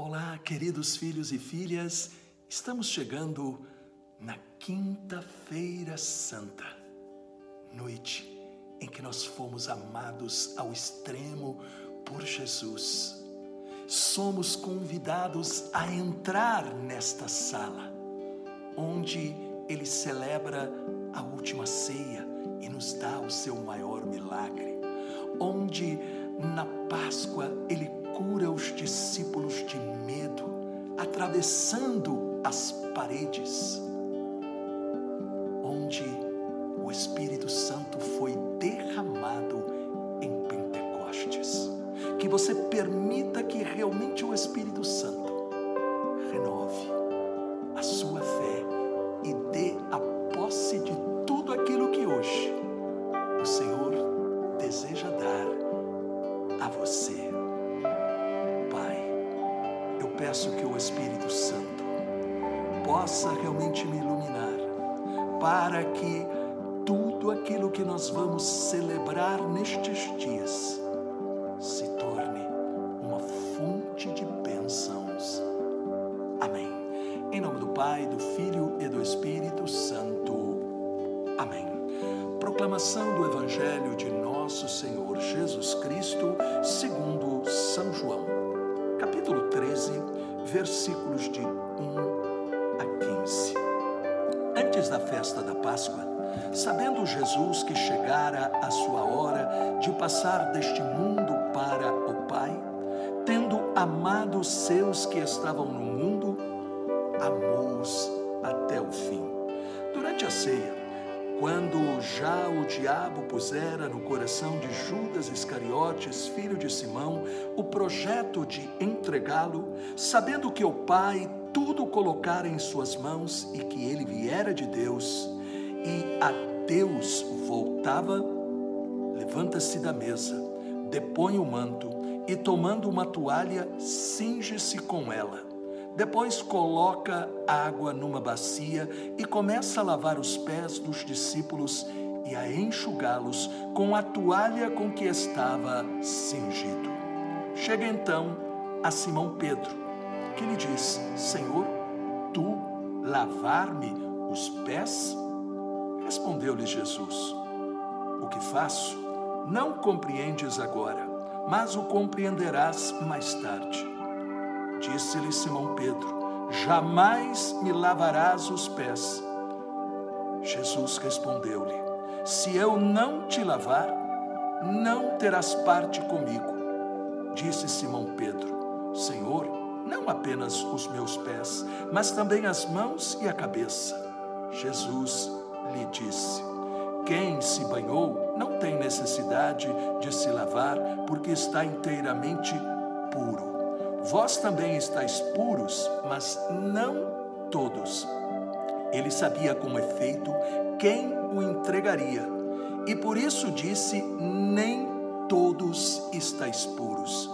Olá, queridos filhos e filhas, estamos chegando na Quinta-feira Santa, noite em que nós fomos amados ao extremo por Jesus. Somos convidados a entrar nesta sala, onde Ele celebra a última ceia e nos dá o seu maior milagre, onde na Páscoa Ele cura os discípulos de medo, atravessando as paredes, onde o Espírito Santo foi derramado em Pentecostes. Que você permita que realmente o Espírito Santo renove peço que o Espírito Santo possa realmente me iluminar, para que tudo aquilo que nós vamos celebrar nestes dias se torne uma fonte de bênçãos. Amém. Em nome do Pai, do Filho e do Espírito Santo. Amém. Proclamação do Evangelho de nosso Senhor Jesus Cristo, segundo São João capítulo 13, versículos de 1 a 15. Antes da festa da Páscoa, sabendo Jesus que chegara a sua hora de passar deste mundo para o Pai, tendo amado os seus que estavam no mundo, amou-os até o fim. Durante a ceia, quando já o diabo pusera no coração de Judas Iscariotes, filho de Simão, o projeto de entregá-lo, sabendo que o Pai tudo colocara em suas mãos e que ele viera de Deus e a Deus voltava, levanta-se da mesa, depõe o manto e, tomando uma toalha, cinge-se com ela depois coloca água numa bacia e começa a lavar os pés dos discípulos e a enxugá-los com a toalha com que estava cingido. Chega então a Simão Pedro, que lhe diz: Senhor, tu lavar-me os pés? Respondeu-lhe Jesus: O que faço não compreendes agora, mas o compreenderás mais tarde. Disse-lhe Simão Pedro: Jamais me lavarás os pés. Jesus respondeu-lhe: Se eu não te lavar, não terás parte comigo. Disse Simão Pedro: Senhor, não apenas os meus pés, mas também as mãos e a cabeça. Jesus lhe disse: Quem se banhou não tem necessidade de se lavar, porque está inteiramente puro. Vós também estáis puros, mas não todos. Ele sabia com efeito quem o entregaria, e por isso disse: Nem todos estáis puros.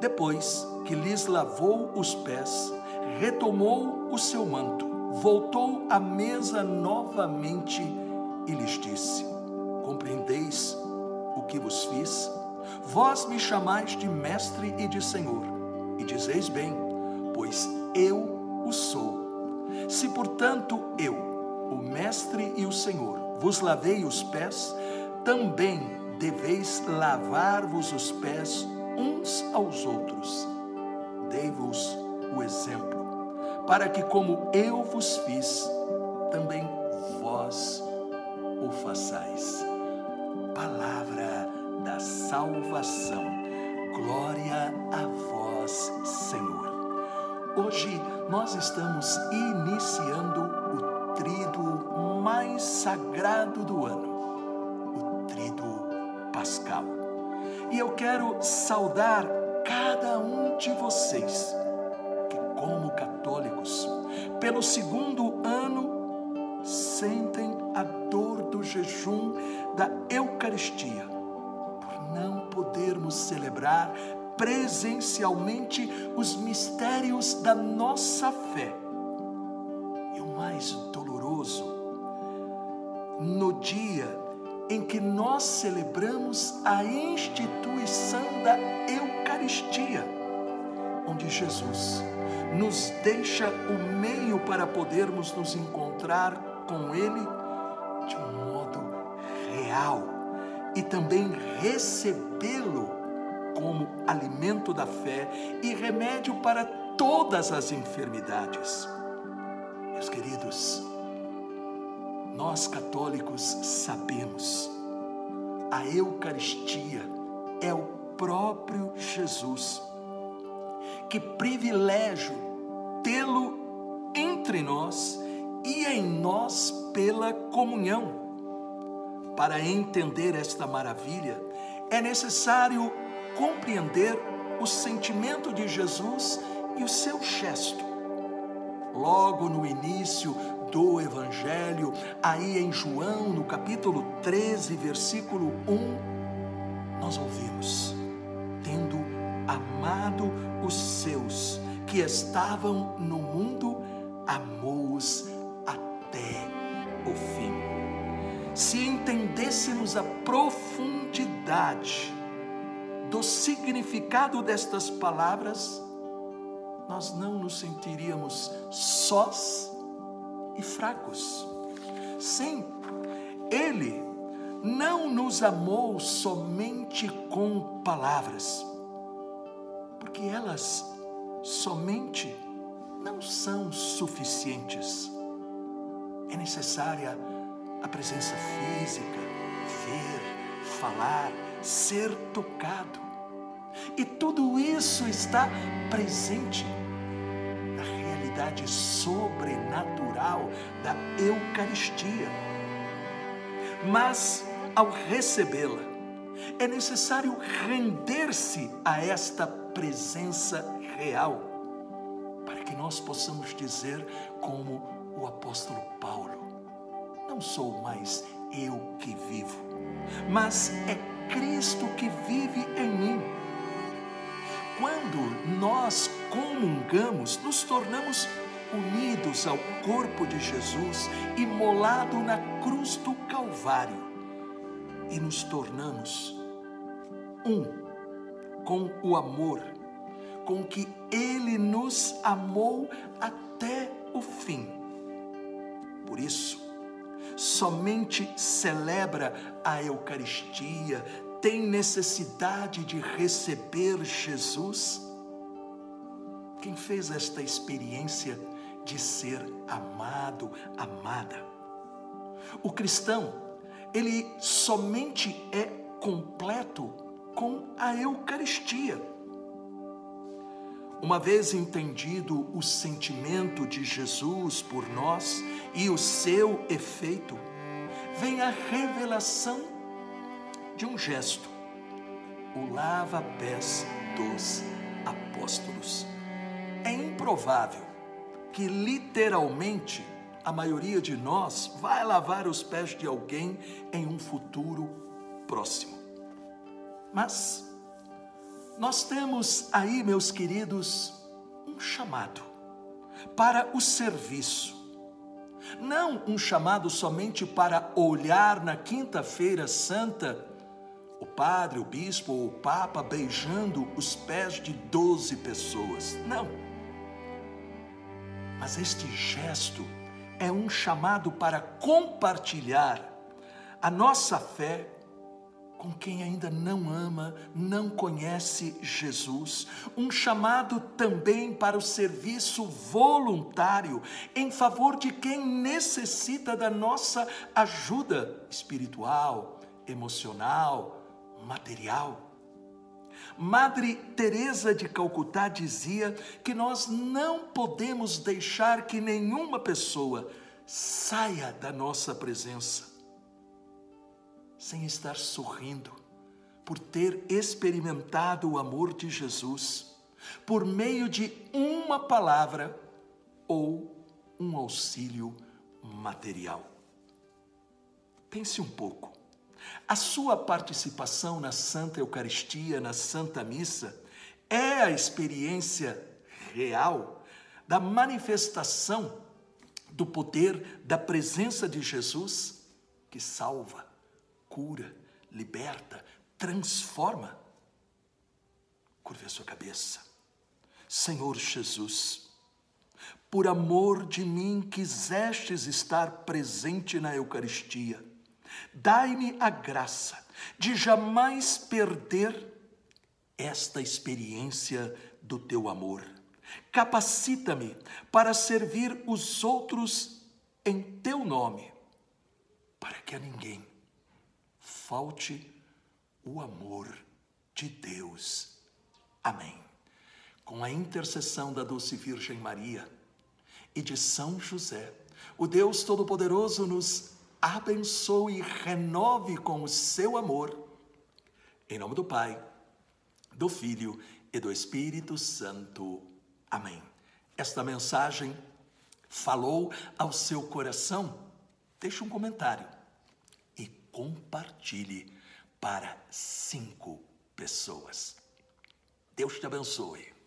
Depois que lhes lavou os pés, retomou o seu manto, voltou à mesa novamente e lhes disse: Compreendeis o que vos fiz? Vós me chamais de mestre e de senhor e dizeis bem, pois eu o sou. Se, portanto, eu, o Mestre e o Senhor, vos lavei os pés, também deveis lavar-vos os pés uns aos outros. Dei-vos o exemplo, para que, como eu vos fiz, também vós o façais. Palavra da salvação. Glória a vós. Hoje nós estamos iniciando o trido mais sagrado do ano, o trido pascal. E eu quero saudar cada um de vocês que, como católicos, pelo segundo ano, sentem a dor do jejum da Eucaristia, por não podermos celebrar presencialmente os mistérios da nossa fé. E o mais doloroso, no dia em que nós celebramos a instituição da Eucaristia. onde Jesus nos deixa o meio para podermos nos encontrar com Ele de um modo real e também recebê-lo como alimento da fé e remédio para todas as enfermidades. Meus queridos, nós católicos sabemos, a Eucaristia é o próprio Jesus. Que privilégio tê-lo entre nós e em nós pela comunhão. Para entender esta maravilha, é necessário compreender o sentimento de Jesus e o seu gesto. Logo no início do Evangelho, aí em João, no capítulo 13, versículo 1, nós ouvimos: tendo amado os seus que estavam no mundo, amou-os até o fim. Se entendêssemos a profundidade do significado destas palavras, nós não nos sentiríamos sós e fracos. Sim, Ele não nos amou somente com palavras, porque elas somente não são suficientes. É necessária a presença física, ver, falar, ser tocado. E tudo isso está presente na realidade sobrenatural da Eucaristia. Mas, ao recebê-la, é necessário render-se a esta presença real, para que nós possamos dizer, como o apóstolo Paulo: Não sou mais eu que vivo, mas é Cristo que vive em mim. Quando nós comungamos, nos tornamos unidos ao corpo de Jesus imolado na cruz do Calvário e nos tornamos um com o amor com que Ele nos amou até o fim. Por isso, somente celebra a Eucaristia, tem necessidade de receber Jesus? Quem fez esta experiência de ser amado, amada? O cristão, ele somente é completo com a Eucaristia. Uma vez entendido o sentimento de Jesus por nós e o seu efeito, vem a revelação de um gesto, o lava-pés dos apóstolos. É improvável que literalmente a maioria de nós vai lavar os pés de alguém em um futuro próximo. Mas nós temos aí, meus queridos, um chamado para o serviço. Não um chamado somente para olhar na quinta-feira santa o padre, o bispo ou o papa beijando os pés de doze pessoas. Não. Mas este gesto é um chamado para compartilhar a nossa fé com quem ainda não ama, não conhece Jesus, um chamado também para o serviço voluntário em favor de quem necessita da nossa ajuda espiritual, emocional, material. Madre Teresa de Calcutá dizia que nós não podemos deixar que nenhuma pessoa saia da nossa presença sem estar sorrindo, por ter experimentado o amor de Jesus, por meio de uma palavra ou um auxílio material. Pense um pouco. A sua participação na Santa Eucaristia, na Santa Missa, é a experiência real da manifestação do poder da presença de Jesus que salva, cura, liberta, transforma. Curve a sua cabeça. Senhor Jesus, por amor de mim quisestes estar presente na Eucaristia. Dai-me a graça de jamais perder esta experiência do teu amor. Capacita-me para servir os outros em teu nome, para que a ninguém falte o amor de Deus. Amém. Com a intercessão da doce Virgem Maria e de São José, o Deus Todo-Poderoso nos abençoe e renove com o seu amor. Em nome do Pai, do Filho e do Espírito Santo. Amém. Esta mensagem falou ao seu coração? Deixe um comentário compartilhe para cinco pessoas. Deus te abençoe.